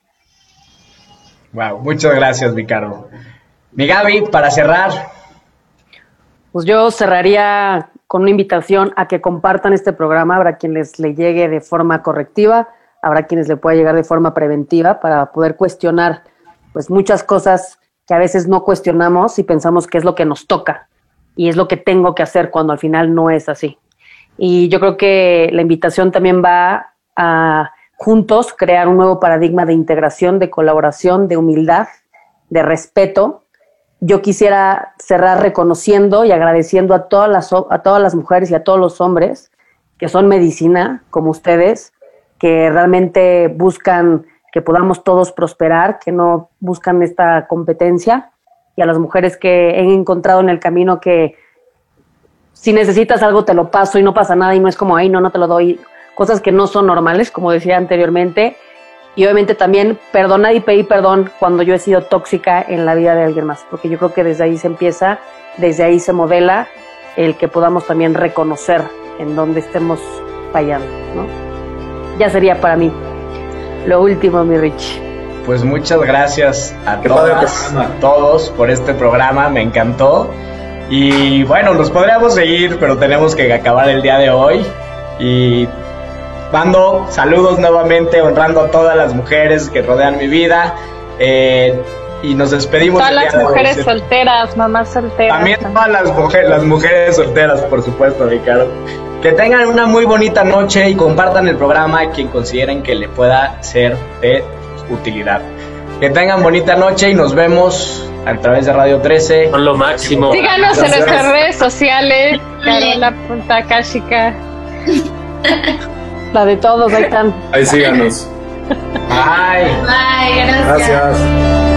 Speaker 1: Wow, muchas gracias, mi Caro. Mi Gaby, para cerrar.
Speaker 7: Pues yo cerraría con una invitación a que compartan este programa. Habrá quienes le llegue de forma correctiva, habrá quienes le pueda llegar de forma preventiva para poder cuestionar pues muchas cosas que a veces no cuestionamos y pensamos que es lo que nos toca y es lo que tengo que hacer cuando al final no es así. Y yo creo que la invitación también va a juntos crear un nuevo paradigma de integración, de colaboración, de humildad, de respeto. Yo quisiera cerrar reconociendo y agradeciendo a todas las, a todas las mujeres y a todos los hombres que son medicina, como ustedes, que realmente buscan que podamos todos prosperar, que no buscan esta competencia, y a las mujeres que he encontrado en el camino que si necesitas algo te lo paso y no pasa nada y no es como, ay, no, no te lo doy, cosas que no son normales, como decía anteriormente, y obviamente también perdonar y pedir perdón cuando yo he sido tóxica en la vida de alguien más, porque yo creo que desde ahí se empieza, desde ahí se modela el que podamos también reconocer en dónde estemos fallando, ¿no? Ya sería para mí lo último, mi Rich.
Speaker 1: Pues muchas gracias a todas, a todos por este programa, me encantó. Y bueno, nos podríamos seguir, pero tenemos que acabar el día de hoy. Y mando saludos nuevamente, honrando a todas las mujeres que rodean mi vida. Eh, y nos despedimos.
Speaker 6: Todas las mujeres solteras, mamás solteras.
Speaker 1: También todas las, mujeres, las mujeres solteras, por supuesto, Ricardo. Que tengan una muy bonita noche y compartan el programa a quien consideren que le pueda ser de utilidad. Que tengan bonita noche y nos vemos a través de Radio 13.
Speaker 3: Con lo máximo.
Speaker 6: Síganos en nuestras redes sociales. Carola Punta Kashika.
Speaker 7: La de todos, ahí están.
Speaker 2: Ahí síganos.
Speaker 1: Bye.
Speaker 5: Bye, gracias.
Speaker 2: Gracias.